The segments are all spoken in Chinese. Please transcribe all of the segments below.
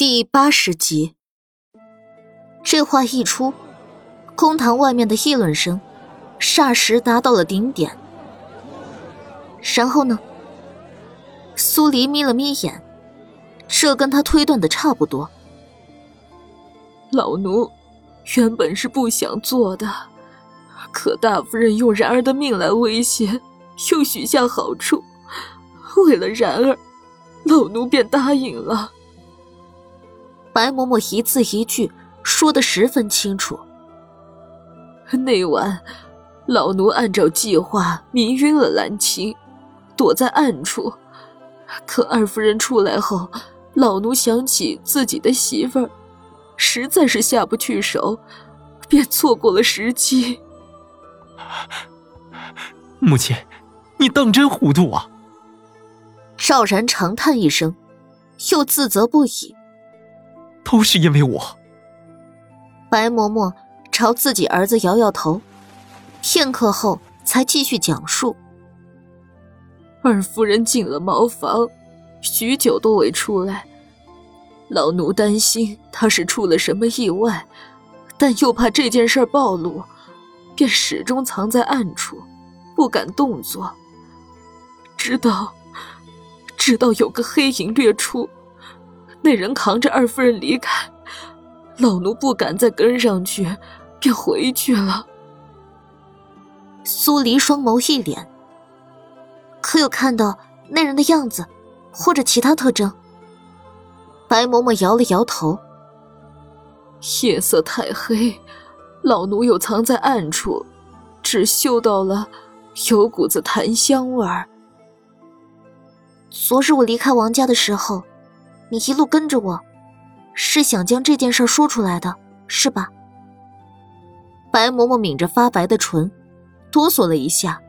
第八十集，这话一出，公堂外面的议论声霎时达到了顶点。然后呢？苏黎眯了眯眼，这跟他推断的差不多。老奴原本是不想做的，可大夫人用然儿的命来威胁，又许下好处，为了然儿，老奴便答应了。白嬷嬷一字一句说的十分清楚。那晚，老奴按照计划迷晕了兰青，躲在暗处。可二夫人出来后，老奴想起自己的媳妇儿，实在是下不去手，便错过了时机。母亲，你当真糊涂啊！赵然长叹一声，又自责不已。都是因为我。白嬷嬷朝自己儿子摇摇头，片刻后才继续讲述：二夫人进了茅房，许久都未出来。老奴担心她是出了什么意外，但又怕这件事暴露，便始终藏在暗处，不敢动作。直到，直到有个黑影掠出。那人扛着二夫人离开，老奴不敢再跟上去，便回去了。苏黎双眸一敛，可有看到那人的样子，或者其他特征？白嬷嬷摇了摇头。夜色太黑，老奴又藏在暗处，只嗅到了有股子檀香味儿。昨日我离开王家的时候。你一路跟着我，是想将这件事说出来的，是吧？白嬷嬷抿着发白的唇，哆嗦了一下。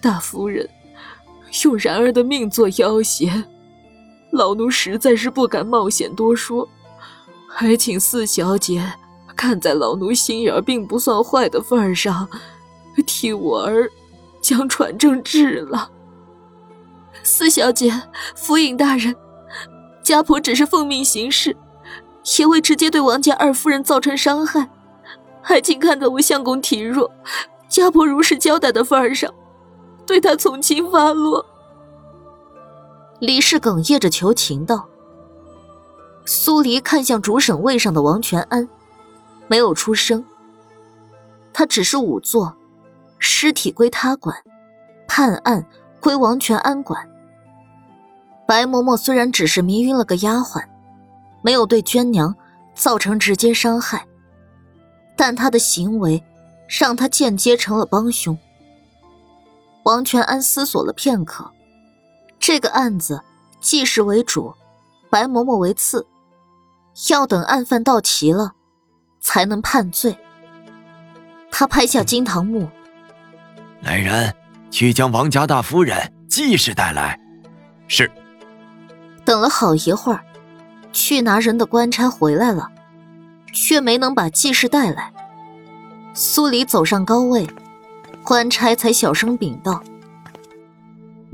大夫人，用然儿的命做要挟，老奴实在是不敢冒险多说，还请四小姐看在老奴心眼并不算坏的份上，替我儿将传正治了。四小姐，府尹大人，家婆只是奉命行事，也未直接对王家二夫人造成伤害，还请看在我相公体弱，家婆如实交代的份儿上，对他从轻发落。李氏哽咽着求情道。苏黎看向主审位上的王全安，没有出声。他只是仵作，尸体归他管，判案归王全安管。白嬷嬷虽然只是迷晕了个丫鬟，没有对娟娘造成直接伤害，但她的行为让她间接成了帮凶。王全安思索了片刻，这个案子纪氏为主，白嬷嬷为次，要等案犯到齐了，才能判罪。他拍下金堂木，来人，去将王家大夫人纪氏带来。是。等了好一会儿，去拿人的官差回来了，却没能把季氏带来。苏黎走上高位，官差才小声禀道：“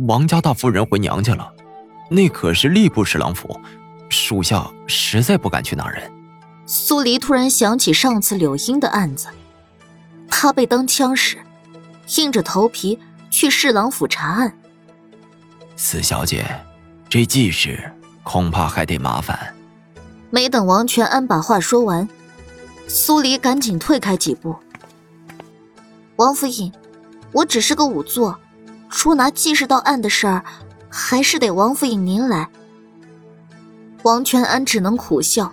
王家大夫人回娘家了，那可是吏部侍郎府，属下实在不敢去拿人。”苏黎突然想起上次柳英的案子，他被当枪使，硬着头皮去侍郎府查案。四小姐。这季氏恐怕还得麻烦。没等王全安把话说完，苏黎赶紧退开几步。王府尹，我只是个仵作，出拿季氏到案的事儿，还是得王府尹您来。王全安只能苦笑，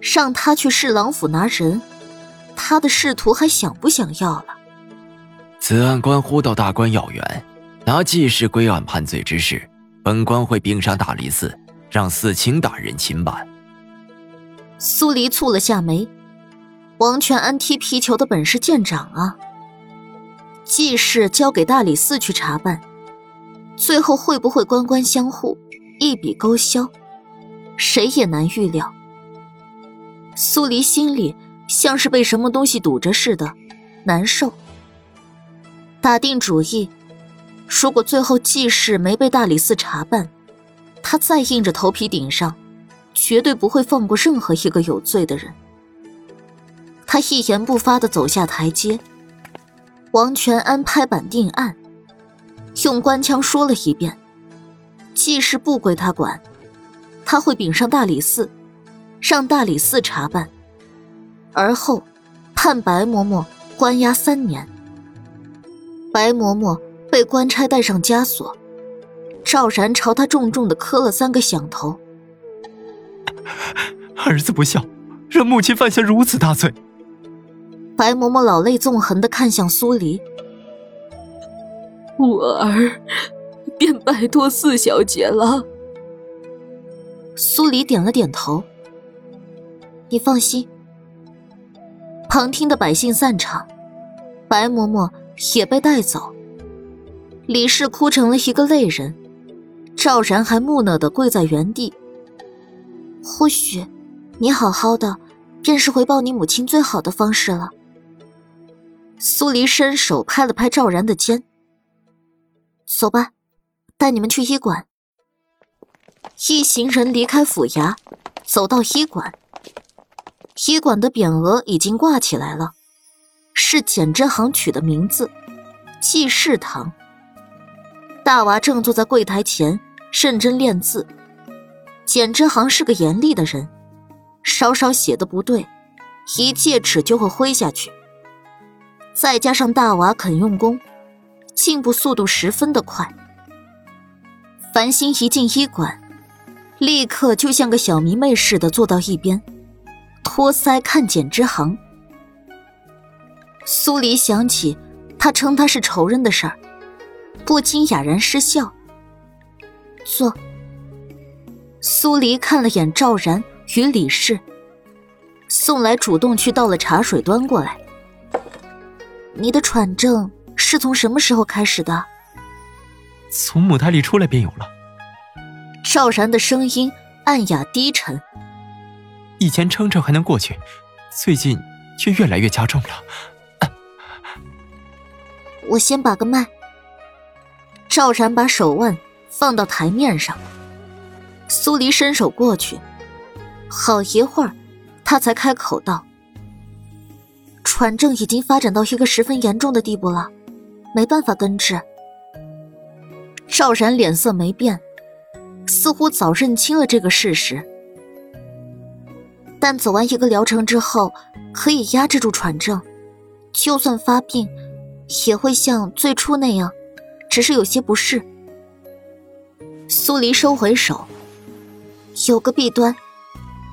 让他去侍郎府拿人，他的仕途还想不想要了？此案关乎到大官要员，拿季氏归案判罪之事。本官会禀上大理寺，让四卿大人亲办。苏黎蹙了下眉，王全安踢皮球的本事见长啊！季氏交给大理寺去查办，最后会不会官官相护，一笔勾销，谁也难预料。苏黎心里像是被什么东西堵着似的，难受。打定主意。如果最后季氏没被大理寺查办，他再硬着头皮顶上，绝对不会放过任何一个有罪的人。他一言不发的走下台阶。王全安拍板定案，用官腔说了一遍：“记事不归他管，他会禀上大理寺，让大理寺查办。而后，判白嬷嬷关押三年。白嬷嬷被官差带上枷锁，赵然朝他重重的磕了三个响头。儿子不孝，让母亲犯下如此大罪。”白嬷嬷老泪纵横的看向苏黎，我儿便拜托四小姐了。苏黎点了点头。你放心。旁听的百姓散场，白嬷嬷也被带走。李氏哭成了一个泪人，赵然还木讷的跪在原地。或许，你好好的，便是回报你母亲最好的方式了。苏黎伸手拍了拍赵然的肩：“走吧，带你们去医馆。”一行人离开府衙，走到医馆。医馆的匾额已经挂起来了，是简之行取的名字——济世堂。大娃正坐在柜台前认真练字。简之行是个严厉的人，稍稍写的不对，一戒尺就会挥下去。再加上大娃肯用功，进步速度十分的快。繁星一进医馆，立刻就像个小迷妹似的坐到一边，托腮看简之行。苏黎想起他称他是仇人的事儿，不禁哑然失笑。坐。苏黎看了眼赵然与李氏，宋来主动去倒了茶水，端过来。你的喘症是从什么时候开始的？从母胎里出来便有了。赵然的声音暗哑低沉。以前撑撑还能过去，最近却越来越加重了。我先把个脉。赵然把手腕放到台面上，苏黎伸手过去，好一会儿，他才开口道。喘症已经发展到一个十分严重的地步了，没办法根治。赵然脸色没变，似乎早认清了这个事实。但走完一个疗程之后，可以压制住喘症，就算发病，也会像最初那样，只是有些不适。苏黎收回手，有个弊端，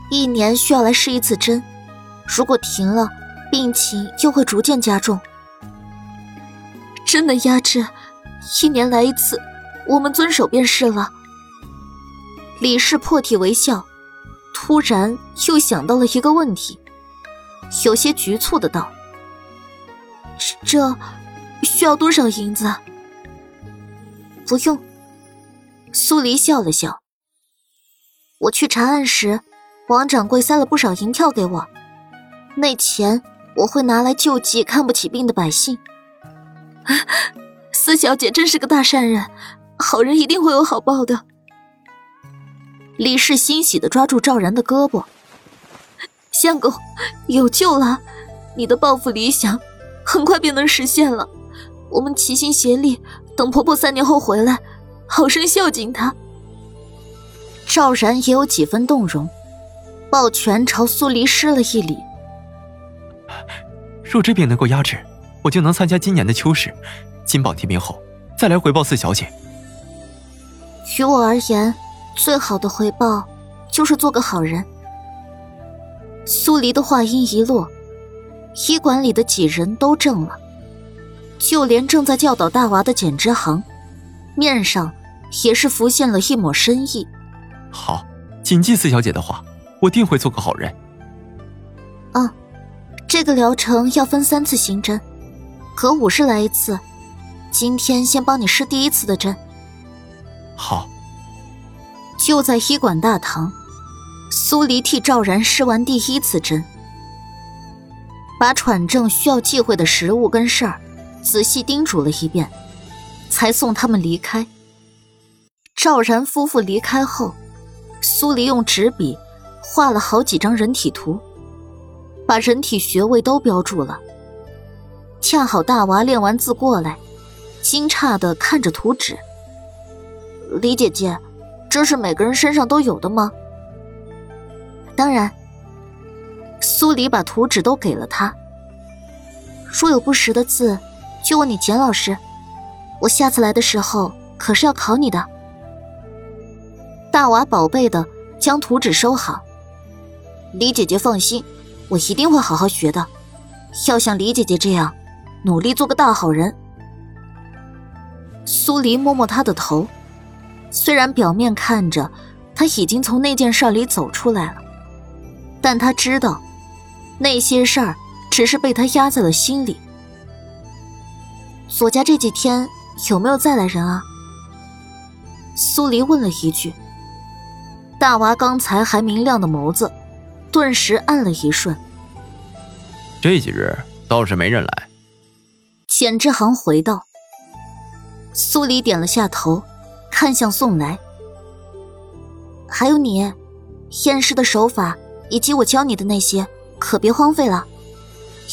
一年需要来试一次针，如果停了。病情又会逐渐加重，真的压制，一年来一次，我们遵守便是了。李氏破涕为笑，突然又想到了一个问题，有些局促的道：“这需要多少银子？”不用。苏黎笑了笑。我去查案时，王掌柜塞了不少银票给我，那钱。我会拿来救济看不起病的百姓。四小姐真是个大善人，好人一定会有好报的。李氏欣喜的抓住赵然的胳膊：“相公，有救了！你的抱负理想很快便能实现了。我们齐心协力，等婆婆三年后回来，好生孝敬她。”赵然也有几分动容，抱拳朝苏黎施了一礼。若这病能够压制，我就能参加今年的秋试，金榜题名后，再来回报四小姐。于我而言，最好的回报就是做个好人。苏黎的话音一落，医馆里的几人都怔了，就连正在教导大娃的简之行，面上也是浮现了一抹深意。好，谨记四小姐的话，我定会做个好人。嗯。这个疗程要分三次行针，隔五日来一次。今天先帮你试第一次的针。好。就在医馆大堂，苏黎替赵然试完第一次针，把喘症需要忌讳的食物跟事儿仔细叮嘱了一遍，才送他们离开。赵然夫妇离开后，苏黎用纸笔画了好几张人体图，把人体穴位都标注了。恰好大娃练完字过来，惊诧的看着图纸。李姐姐，这是每个人身上都有的吗？当然。苏黎把图纸都给了他。若有不识的字，就问你简老师。我下次来的时候可是要考你的。大娃宝贝的将图纸收好。李姐姐放心，我一定会好好学的，要像李姐姐这样，努力做个大好人。苏黎摸摸他的头，虽然表面看着他已经从那件事里走出来了，但他知道。那些事儿只是被他压在了心里。左家这几天有没有再来人啊？苏黎问了一句。大娃刚才还明亮的眸子，顿时暗了一瞬。这几日倒是没人来。简之行回道。苏黎点了下头，看向宋来。还有你，验尸的手法以及我教你的那些。可别荒废了，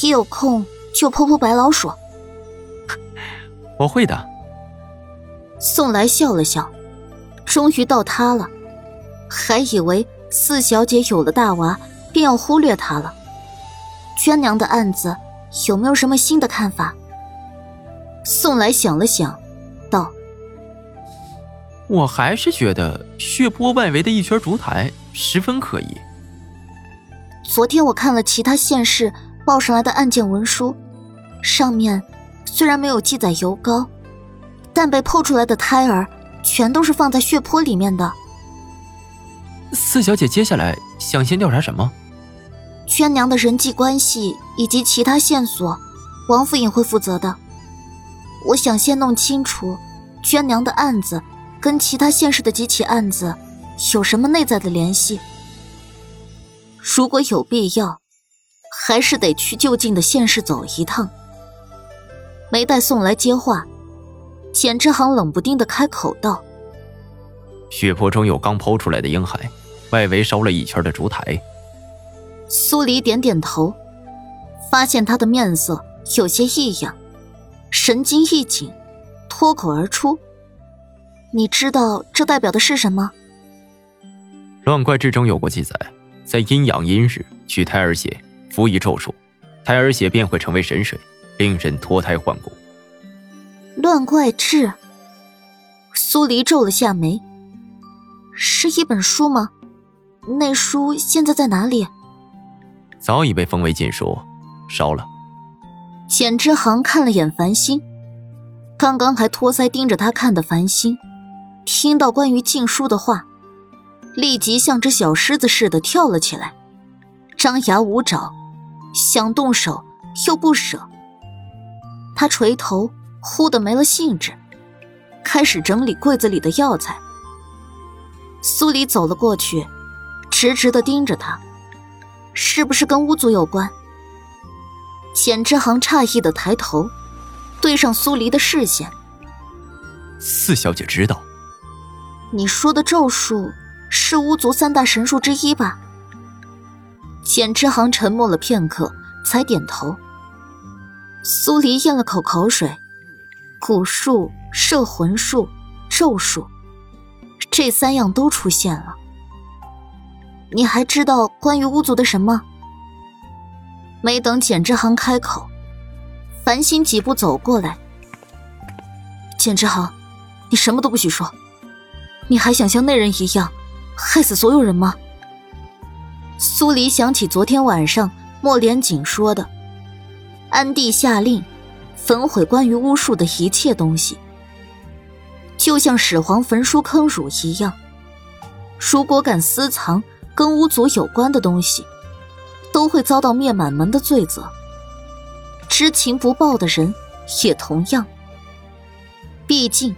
一有空就剖剖白老鼠。我会的。宋来笑了笑，终于到他了，还以为四小姐有了大娃便要忽略他了。娟娘的案子有没有什么新的看法？宋来想了想，道：“我还是觉得血泊外围的一圈烛台十分可疑。”昨天我看了其他县市报上来的案件文书，上面虽然没有记载油膏，但被剖出来的胎儿全都是放在血泊里面的。四小姐接下来想先调查什么？娟娘的人际关系以及其他线索，王府尹会负责的。我想先弄清楚娟娘的案子跟其他县市的几起案子有什么内在的联系。如果有必要，还是得去就近的县市走一趟。没待送来接话，简之行冷不丁的开口道：“血泊中有刚剖出来的婴孩，外围烧了一圈的烛台。”苏黎点点头，发现他的面色有些异样，神经一紧，脱口而出：“你知道这代表的是什么？”乱怪志中有过记载。在阴阳阴日取胎儿血，服以咒术，胎儿血便会成为神水，令人脱胎换骨。乱怪志。苏黎皱了下眉。是一本书吗？那书现在在哪里？早已被封为禁书，烧了。简之行看了眼繁星，刚刚还托腮盯着他看的繁星，听到关于禁书的话。立即像只小狮子似的跳了起来，张牙舞爪，想动手又不舍。他垂头，忽的没了兴致，开始整理柜子里的药材。苏黎走了过去，直直的盯着他，是不是跟巫族有关？简之行诧异的抬头，对上苏黎的视线。四小姐知道，你说的咒术。是巫族三大神术之一吧？简之行沉默了片刻，才点头。苏黎咽了口口水，蛊术、摄魂术、咒术，这三样都出现了。你还知道关于巫族的什么？没等简之行开口，繁星几步走过来。简之行，你什么都不许说，你还想像那人一样？害死所有人吗？苏黎想起昨天晚上莫连锦说的，安帝下令焚毁关于巫术的一切东西，就像始皇焚书坑儒一样。如果敢私藏跟巫族有关的东西，都会遭到灭满门的罪责。知情不报的人也同样。毕竟，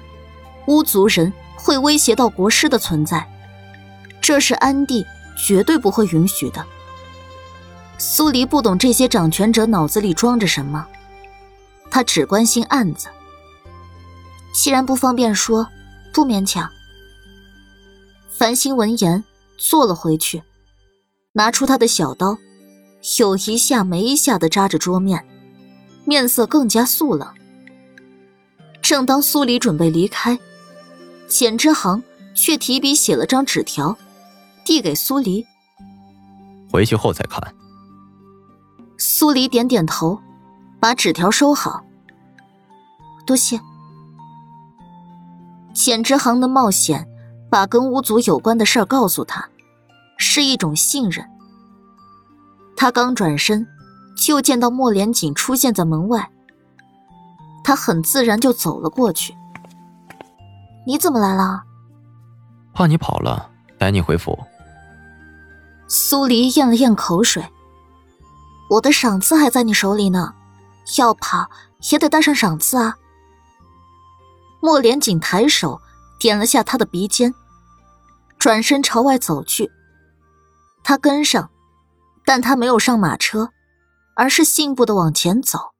巫族人会威胁到国师的存在。这是安帝绝对不会允许的。苏黎不懂这些掌权者脑子里装着什么，他只关心案子。既然不方便说，不勉强。繁星闻言坐了回去，拿出他的小刀，有一下没一下的扎着桌面，面色更加肃冷。正当苏黎准备离开，简之行却提笔写了张纸条，递给苏黎。回去后再看。苏黎点点头，把纸条收好。多谢。简之行的冒险，把跟巫族有关的事儿告诉他，是一种信任。他刚转身，就见到莫连锦出现在门外。他很自然就走了过去。你怎么来了？怕你跑了，带你回府。苏黎咽了咽口水。我的赏赐还在你手里呢，要跑也得带上赏赐啊。莫连锦抬手点了下他的鼻尖，转身朝外走去。他跟上，但他没有上马车，而是信步的往前走。